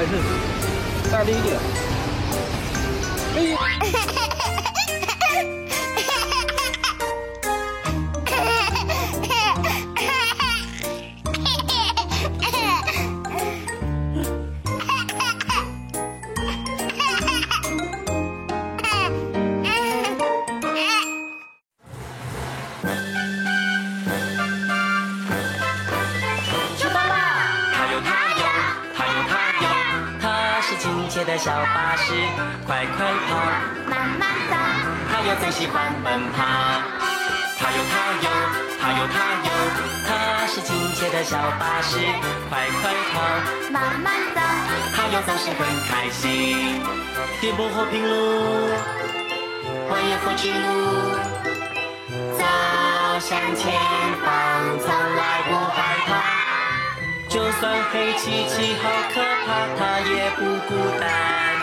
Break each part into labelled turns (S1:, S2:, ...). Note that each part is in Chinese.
S1: 但是，但是第一
S2: 点，哎。奔跑。它有它有，它有它有，它是亲切的小巴士，快快跑，
S3: 慢慢走。
S2: 它有总是很开心。颠簸和平路，蜿蜒或直路，走向前方，从来不害怕。就算黑漆漆好可怕，它也不孤单。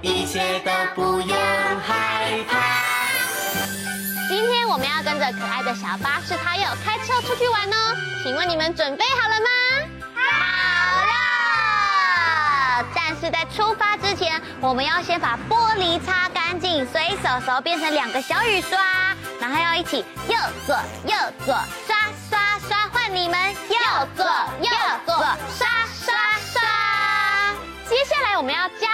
S2: 一切都不用害怕。
S3: 今天我们要跟着可爱的小巴士他友开车出去玩哦，请问你们准备好了吗？好了。但是在出发之前，我们要先把玻璃擦干净，所以手手变成两个小雨刷，然后要一起右左右左刷刷刷，换你们。右左右左刷刷刷，接下来我们要加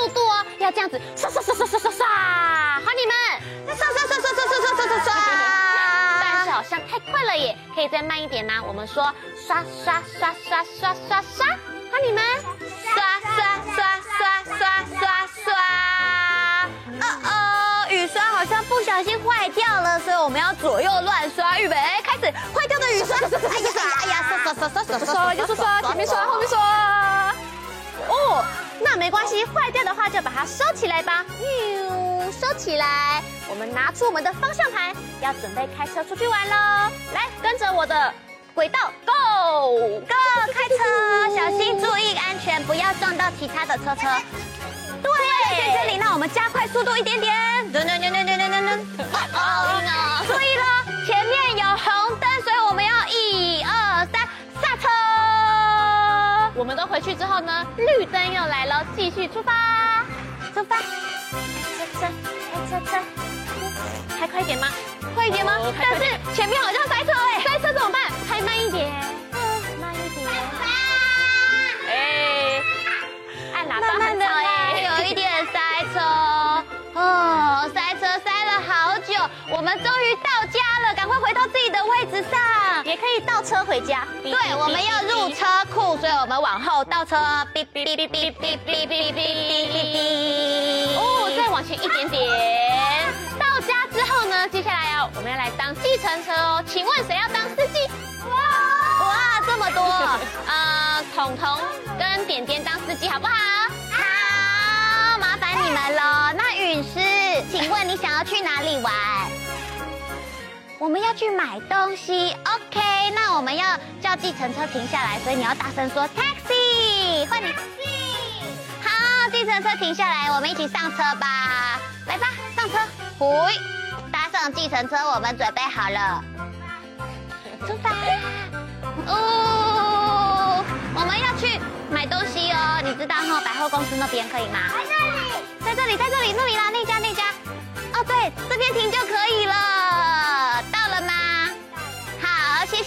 S3: 速度哦，要这样子刷刷刷刷刷刷刷，好，你们。刷刷刷刷刷刷刷刷刷，但是好像太快了耶，可以再慢一点吗？我们说刷刷刷刷刷刷刷，好，你们。刷刷刷刷刷刷刷，哦哦，雨刷好像不小心坏掉了，所以我们要左右乱刷，预备。开始，坏掉的雨刷，哎呀哎呀。刷刷刷刷刷刷。刷，右手刷，前面刷，后面刷。哦，那没关系，坏掉的话就把它收起来吧。哟，收起来。我们拿出我们的方向盘，要准备开车出去玩喽。来，跟着我的轨道，Go Go，开车，小心注意安全，不要撞到其他的车车。对，在这里，那我们加快速度一点点。噔噔噔噔噔噔噔。哦，注意了，回去之后呢，绿灯又来了，继续出发，出发，开车车，开车车，开快一点吗？快一点吗？但是前面好像塞车哎，塞车怎么办？开慢一点，慢一点，哎，按喇叭很吵哎，有一点塞车，哦，塞车塞了好久，我们终于到家了，赶快回到自己的位置上。也可以倒车回家。对，我们要入车库，所以我们往后倒车。哔哔哔哔哔哔哔哔哔。哦，再往前一点点。到家之后呢，接下来要我们要来当计程车哦。请问谁要当司机？哇哇，这么多。呃，彤彤跟点点当司机好不好？好，麻烦你们喽。那陨师，请问你想要去哪里玩？我们要去买东西，OK？那我们要叫计程车停下来，所以你要大声说 taxi，换你。好，计程车停下来，我们一起上车吧。来吧，上车。喂，搭上计程车，我们准备好了，出发。哦，我们要去买东西哦，你知道哈，百货公司那边可以吗？在这里，在这里，在这里，那里啦，那家，那家。哦，对，这边停就可以了。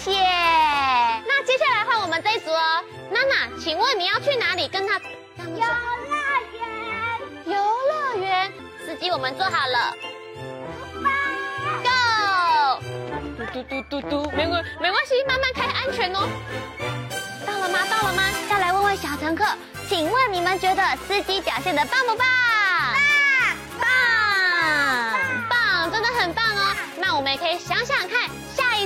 S3: 谢谢。那接下来换我们这一组哦。娜娜，请问你要去哪里？跟他
S4: 游乐园。
S3: 游乐园。司机，我们坐好了。Go。嘟嘟嘟嘟嘟，没关没关系，慢慢开，安全哦。到了吗？到了吗？再来问问小乘客，请问你们觉得司机表现的棒不棒？
S4: 棒。
S3: 棒。棒，真的很棒哦。那我们也可以想想看。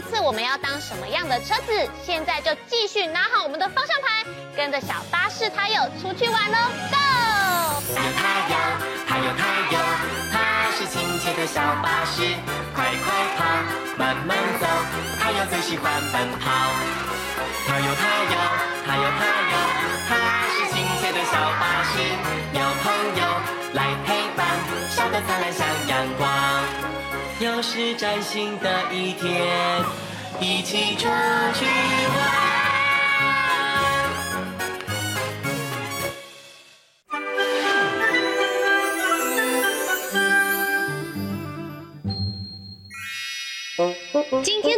S3: 这次我们要当什么样的车子？现在就继续拿好我们的方向盘，跟着小巴士他友出去玩喽！Go！
S2: 他有他有，他有他有，他是亲切的小巴士，快快跑，慢慢走，他有最喜欢奔跑。他有他有，他有他有，他是亲切的小巴士，有朋友来陪伴，笑得灿烂像阳光。又是崭新的一天，一起出去玩。
S5: 今天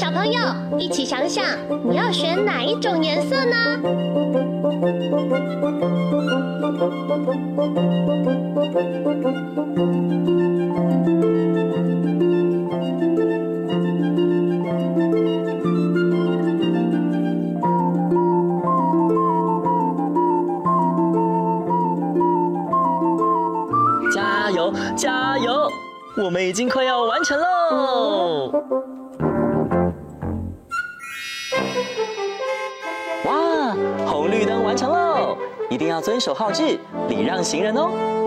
S5: 小朋友，一起想想，你要选哪一种颜色呢？
S6: 加油，加油！我们已经快要完成喽。绿灯完成喽！一定要遵守号志，礼让行人哦。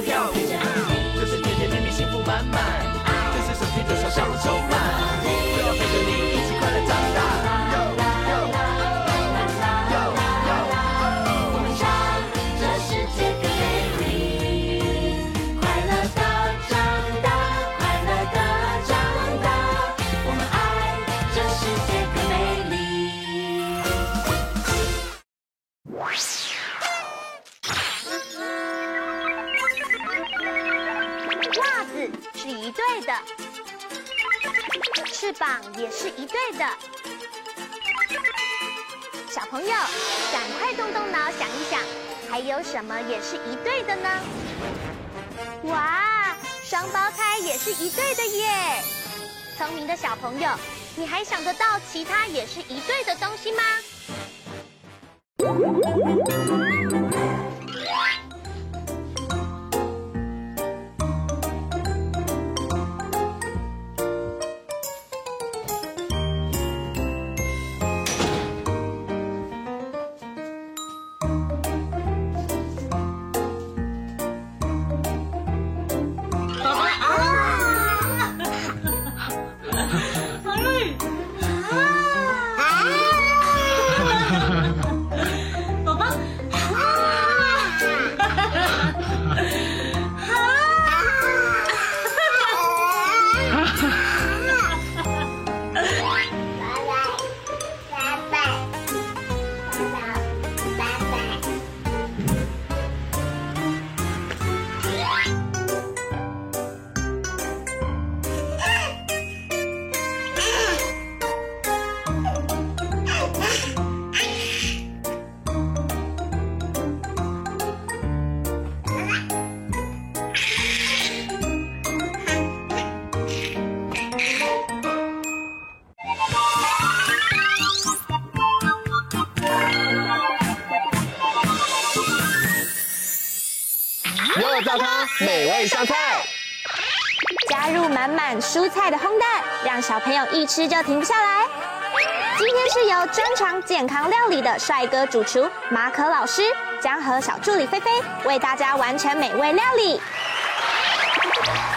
S2: 跳舞，就是甜甜蜜蜜幸福满满，就是手牵着手笑得
S7: 袜子
S5: 是一对的，翅膀也是一对的。小朋友，赶快动动脑想一想，还有什么也是一对的呢？哇，双胞胎也是一对的耶！聪明的小朋友，你还想得到其他也是一对的东西
S4: 吗？菜
S5: 的烘蛋，让小朋友一吃就停不下来。今天是由专长健康料理的帅哥主厨马可老师
S3: 将和小助理菲菲为大家完成美味料理。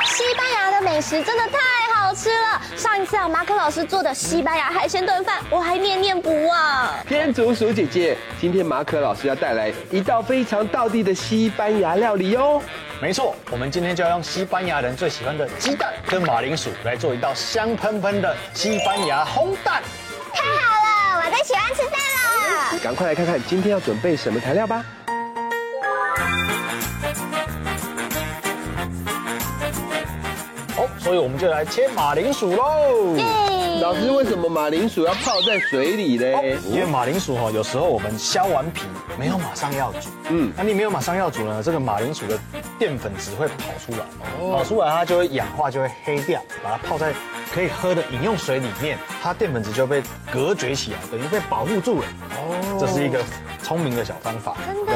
S3: 西班牙的美食真的太好吃了！上一次啊，马可老师做的西班牙海鲜炖饭，我还念念不忘。
S1: 天竺鼠姐姐，今天马可老师要带来一道非常道地的西班牙料理哦。
S8: 没错，我们今天就要用西班牙人最喜欢的鸡蛋跟马铃薯来做一道香喷喷的西班牙烘蛋。
S4: 太好了，我最喜欢吃蛋了。
S1: 赶快来看看今天要准备什么材料吧。
S8: 好，所以我们就来切马铃薯喽。
S1: 老师，为什么马铃薯要泡在水里嘞？
S8: 因为马铃薯哈，有时候我们削完皮没有马上要煮，
S1: 嗯，
S8: 那你没有马上要煮呢，这个马铃薯的淀粉质会跑出来，跑出来它就会氧化，就会黑掉，把它泡在可以喝的饮用水里面，它淀粉质就被隔绝起来，等于被保护住了。哦，这是一个聪明的小方法。
S4: 真的，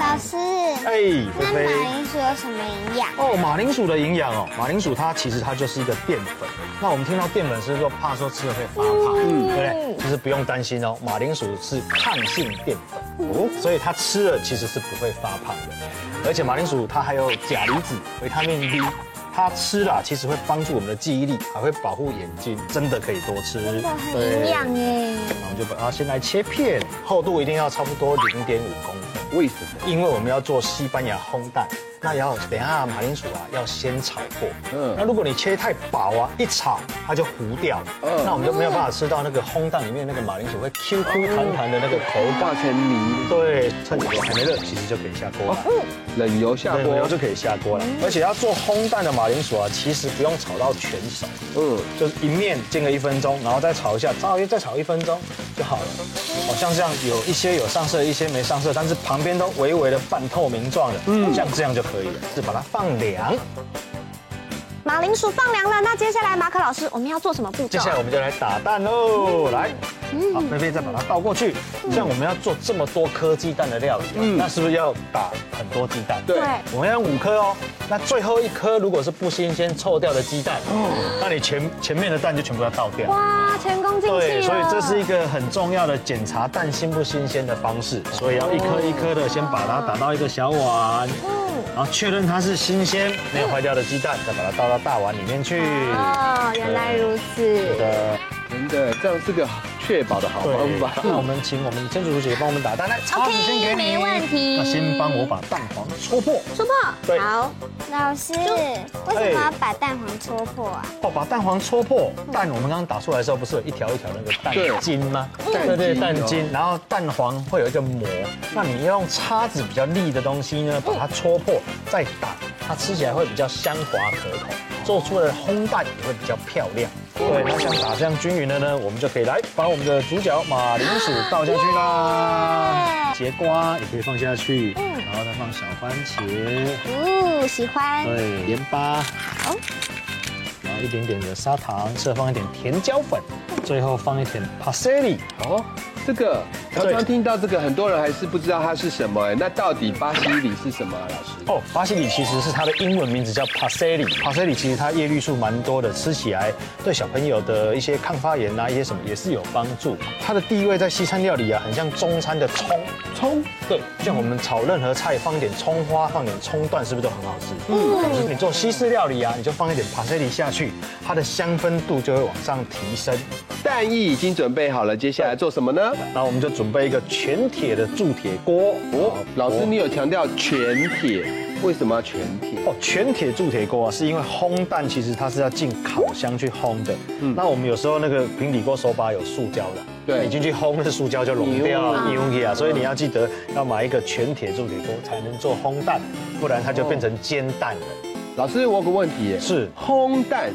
S4: 老师。
S8: 哎，
S4: 那
S8: 菲菲
S4: 马铃薯有什么营养？
S8: 哦，马铃薯的营养哦，马铃薯它其实它就是一个淀粉。那我们听到淀粉是说怕说吃了会发胖，嗯，对不对？其实不用担心哦，马铃薯是抗性淀粉哦，所以它吃了其实是不会发胖的。而且马铃薯它还有钾离子、维他命 D，它吃了其实会帮助我们的记忆力，还会保护眼睛，真的可以多吃。
S4: 真的很营养耶。
S8: 那我们就把它先来切片，厚度一定要差不多零点五公分。
S1: 为什么？
S8: 因为我们要做西班牙烘蛋，那要等一下马铃薯啊要先炒过。嗯，那如果你切太薄啊，一炒它就糊掉了。嗯，那我们就没有办法吃到那个烘蛋里面那个马铃薯会 Q Q 弹弹的那个口感。
S1: 化成泥。
S8: 对，趁油还没热，其实就可以下锅了。
S1: 冷油下锅
S8: 冷油就可以下锅了。而且要做烘蛋的马铃薯啊，其实不用炒到全熟。嗯，就是一面煎个一分钟，然后再炒一下，大约再炒一分钟就好了。好像这样有一些有上色，一些没上色，但是旁边都微微的半透明状的，嗯，像这样就可以了。是把它放凉。
S3: 马铃薯放凉了，那接下来马可老师我们要做什么步骤？
S8: 接下来我们就来打蛋喽，来，好，菲菲再把它倒过去。像我们要做这么多颗鸡蛋的料理，嗯，那是不是要打很多鸡蛋？
S1: 对，
S8: 我们要用五颗哦。那最后一颗如果是不新鲜、臭掉的鸡蛋，那你前前面的蛋就全部要倒掉。
S3: 哇，前功尽弃了。
S8: 对，所以这是一个很重要的检查蛋新不新鲜的方式，所以要一颗一颗的先把它打到一个小碗，嗯，然后确认它是新鲜、没有坏掉的鸡蛋，再把它倒到大碗里面去。
S3: 哦，原来如此。
S8: 是的，
S1: 真的，这样是个确保的好方法。
S8: 那我们请我们天竺鼠姐姐帮我们打蛋，来，叉子先给你。
S3: 没问题。
S8: 那先帮我把蛋黄戳破。
S3: 戳破。
S8: 对。
S4: 好，老师，为什么要把蛋黄戳破啊？
S8: 哦，把蛋黄戳破，蛋我们刚刚打出来的时候，不是有一条一条那个蛋筋吗？对对，蛋筋。然后蛋黄会有一个膜，那你要用叉子比较利的东西呢，把它戳破，再打，它吃起来会比较香滑可口，做出来的烘蛋也会比较漂亮。对，那像打这样均匀的呢，我们就可以来把我们的主角马铃薯倒下去啦。节瓜也可以放下去，嗯。然后再放小番茄，
S3: 哦，喜欢。
S8: 对，盐巴，好，然后一点点的砂糖，适合放一点甜椒粉，最后放一点 parsley。
S1: 哦，这个常常听到这个，很多人还是不知道它是什么哎，那到底巴西里是什么啊，老师？
S8: 哦，巴西里其实是它的英文名字叫 parsley。parsley 其实它叶绿素蛮多的，吃起来对小朋友的一些抗发炎啊，一些什么也是有帮助。它的地位在西餐料理啊，很像中餐的葱。葱，对，像我们炒任何菜放一点葱花，放点葱段，是不是都很好吃？嗯，可是你做西式料理啊，你就放一点 parsley 下去，它的香氛度就会往上提升。
S1: 蛋液已经准备好了，接下来做什么呢？
S8: 那我们就准备一个全铁的铸铁锅。
S1: 哦，老师，你有强调全铁，为什么要全铁？
S8: 哦，全铁铸铁锅啊，是因为烘蛋其实它是要进烤箱去烘的。嗯，那我们有时候那个平底锅手把有塑胶的。对，你进去烘，那塑胶就融掉，溶掉啊！所以你要记得要买一个全铁铸铁锅才能做烘蛋，不然它就变成煎蛋了。
S1: 老师，我有个问题，是烘蛋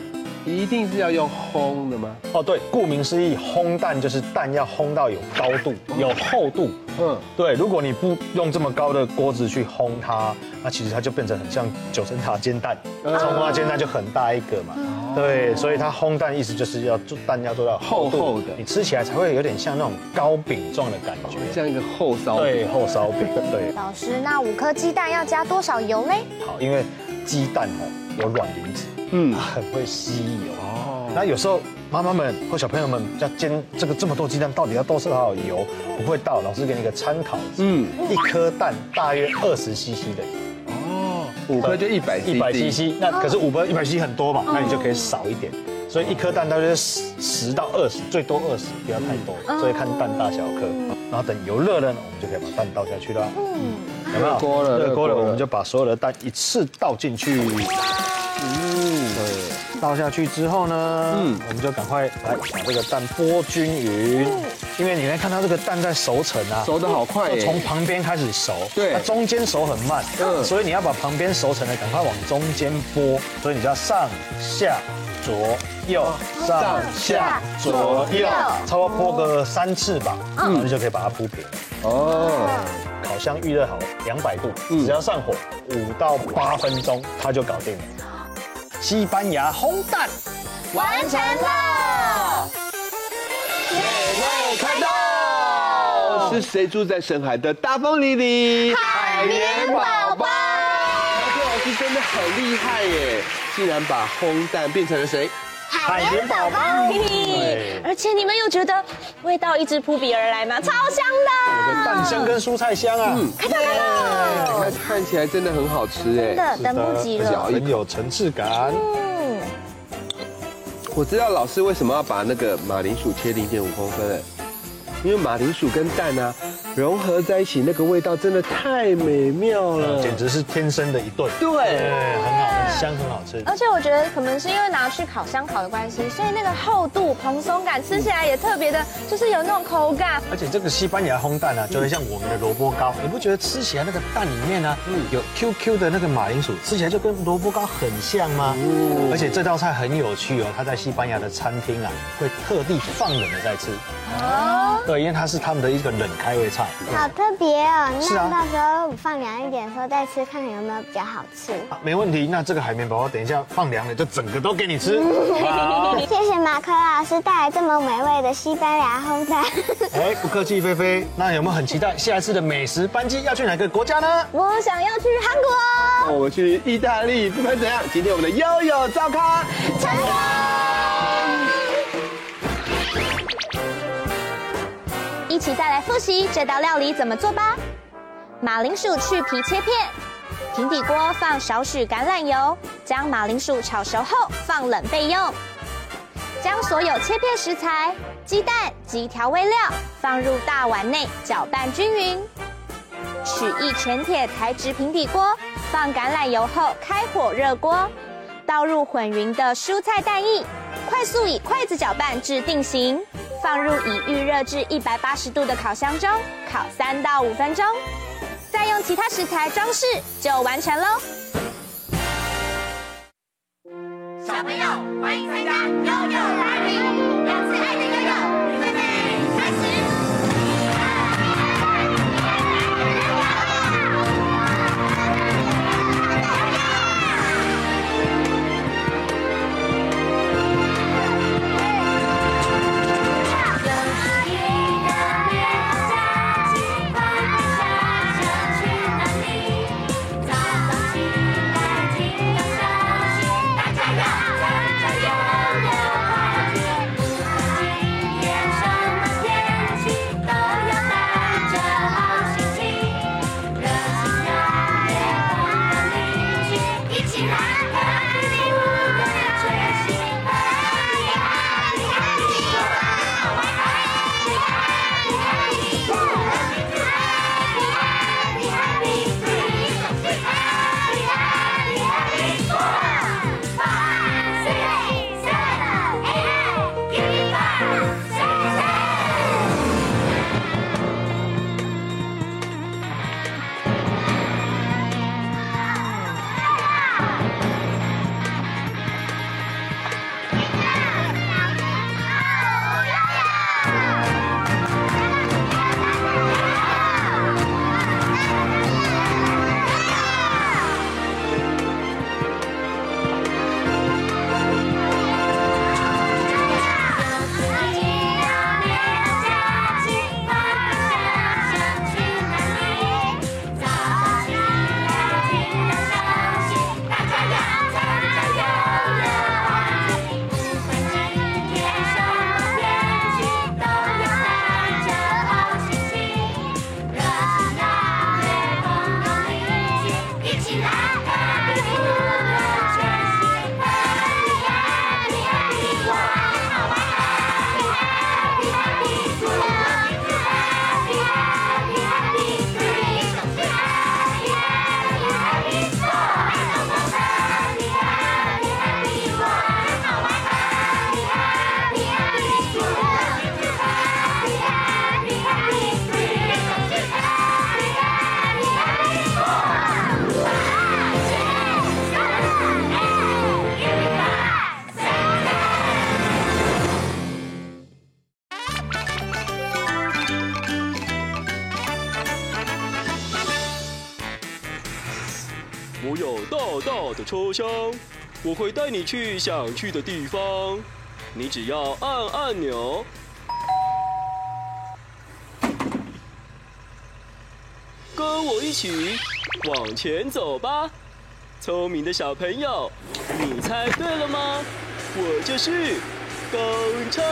S1: 一定是要用烘的吗？
S8: 哦，对，顾名思义，烘蛋就是蛋要烘到有高度、有厚度。嗯，对，如果你不用这么高的锅子去烘它，那其实它就变成很像九层塔煎蛋，葱花煎蛋就很大一个嘛。对，所以它烘蛋意思就是要做蛋要做到厚厚的，你吃起来才会有点像那种糕饼状的感觉，
S1: 像一个厚烧饼。
S8: 对，厚烧饼。对。
S3: 老师，那五颗鸡蛋要加多少油呢？
S8: 好，因为鸡蛋哦有卵磷脂，嗯，很会吸油哦。那有时候妈妈们或小朋友们要煎这个这么多鸡蛋，到底要多少油？不会倒，老师给你一个参考。
S1: 嗯，
S8: 一颗蛋大约二十 CC 的油。
S1: 哦，五颗就一百
S8: 一百 CC，那可是五颗一百 CC 很多嘛，那你就可以少一点。所以一颗蛋大约十十到二十，最多二十，不要太多。所以看蛋大小颗，然后等油热了呢，我们就可以把蛋倒下去了。嗯，有没有？
S1: 热锅了，
S8: 热锅了，
S1: 热锅了
S8: 我们就把所有的蛋一次倒进去。倒下去之后呢，嗯，我们就赶快来把这个蛋拨均匀，因为你会看到这个蛋在熟成啊，
S1: 熟得好快耶，
S8: 从旁边开始熟，
S1: 对，
S8: 它中间熟很慢，嗯，所以你要把旁边熟成的赶快往中间拨，所以你就要上下左右上下左右，差不多拨个三次吧，嗯，你就可以把它铺平。哦，烤箱预热好两百度，只要上火五到八分钟，它就搞定了。西班牙烘蛋
S7: 完成了，
S1: 美味开动！是谁住在深海的大风里里？
S7: 海绵宝宝。
S1: 这老师真的很厉害耶，竟然把烘蛋变成了谁？
S8: 海绵宝宝。
S7: 而且你们有觉得味道一直扑鼻而来吗？超香的，
S8: 有蛋香跟蔬菜香啊。嗯，
S7: 看到没有？
S1: 看看起来真的很好吃哎，
S4: 真的等不及了，
S8: 很有层次感。
S4: 嗯，
S1: 我知道老师为什么要把那个马铃薯切零点五公分了，因为马铃薯跟蛋啊融合在一起，那个味道真的太美妙了，
S8: 简直是天生的一对。
S1: 对，
S8: 很好，很香，很好吃。
S4: 而且我觉得可能是因为拿去烤箱烤的关系，所以那个厚度、蓬松感吃起来也特别的，就是有那种口感。
S8: 而且这个西班牙烘蛋啊，就会像我们的萝卜糕，你不觉得吃起来那个蛋里面呢，有 QQ 的那个马铃薯，吃起来就跟萝卜糕很像吗？而且这道菜很有趣哦，它在西班牙的餐厅啊，会特地放冷了再吃。哦，对，因为它是他们的一个冷开胃菜。
S4: 好特别哦，那到时候放凉一点的时候再吃，看看有没有比较好吃。
S8: 啊没问题，那这个海绵宝宝等一下放凉了，就整个都给你吃。
S4: 好，谢谢马可老师带来这么美味的西班牙烘蛋。
S8: 哎，不客气，菲菲。那有没有很期待下一次的美食班机要去哪个国家呢？
S4: 我想要去韩国。
S1: 我们去意大利，不管怎样，今天我们的悠悠照咖成功。
S7: 一起再来复习这道料理怎么做吧。马铃薯去皮切片，平底锅放少许橄榄油，将马铃薯炒熟后放冷备用。将所有切片食材、鸡蛋及调味料放入大碗内搅拌均匀。取一全铁材质平底锅，放橄榄油后开火热锅，倒入混匀的蔬菜蛋液，快速以筷子搅拌至定型。放入已预热至一百八十度的烤箱中，烤三到五分钟，再用其他食材装饰就完成喽。
S6: 小朋友，欢迎参加悠悠拉力，两次爱的
S9: 大的车厢，我会带你去想去的地方。你只要按按钮，跟我一起往前走吧。聪明的小朋友，你猜对了吗？我就是公
S6: 车。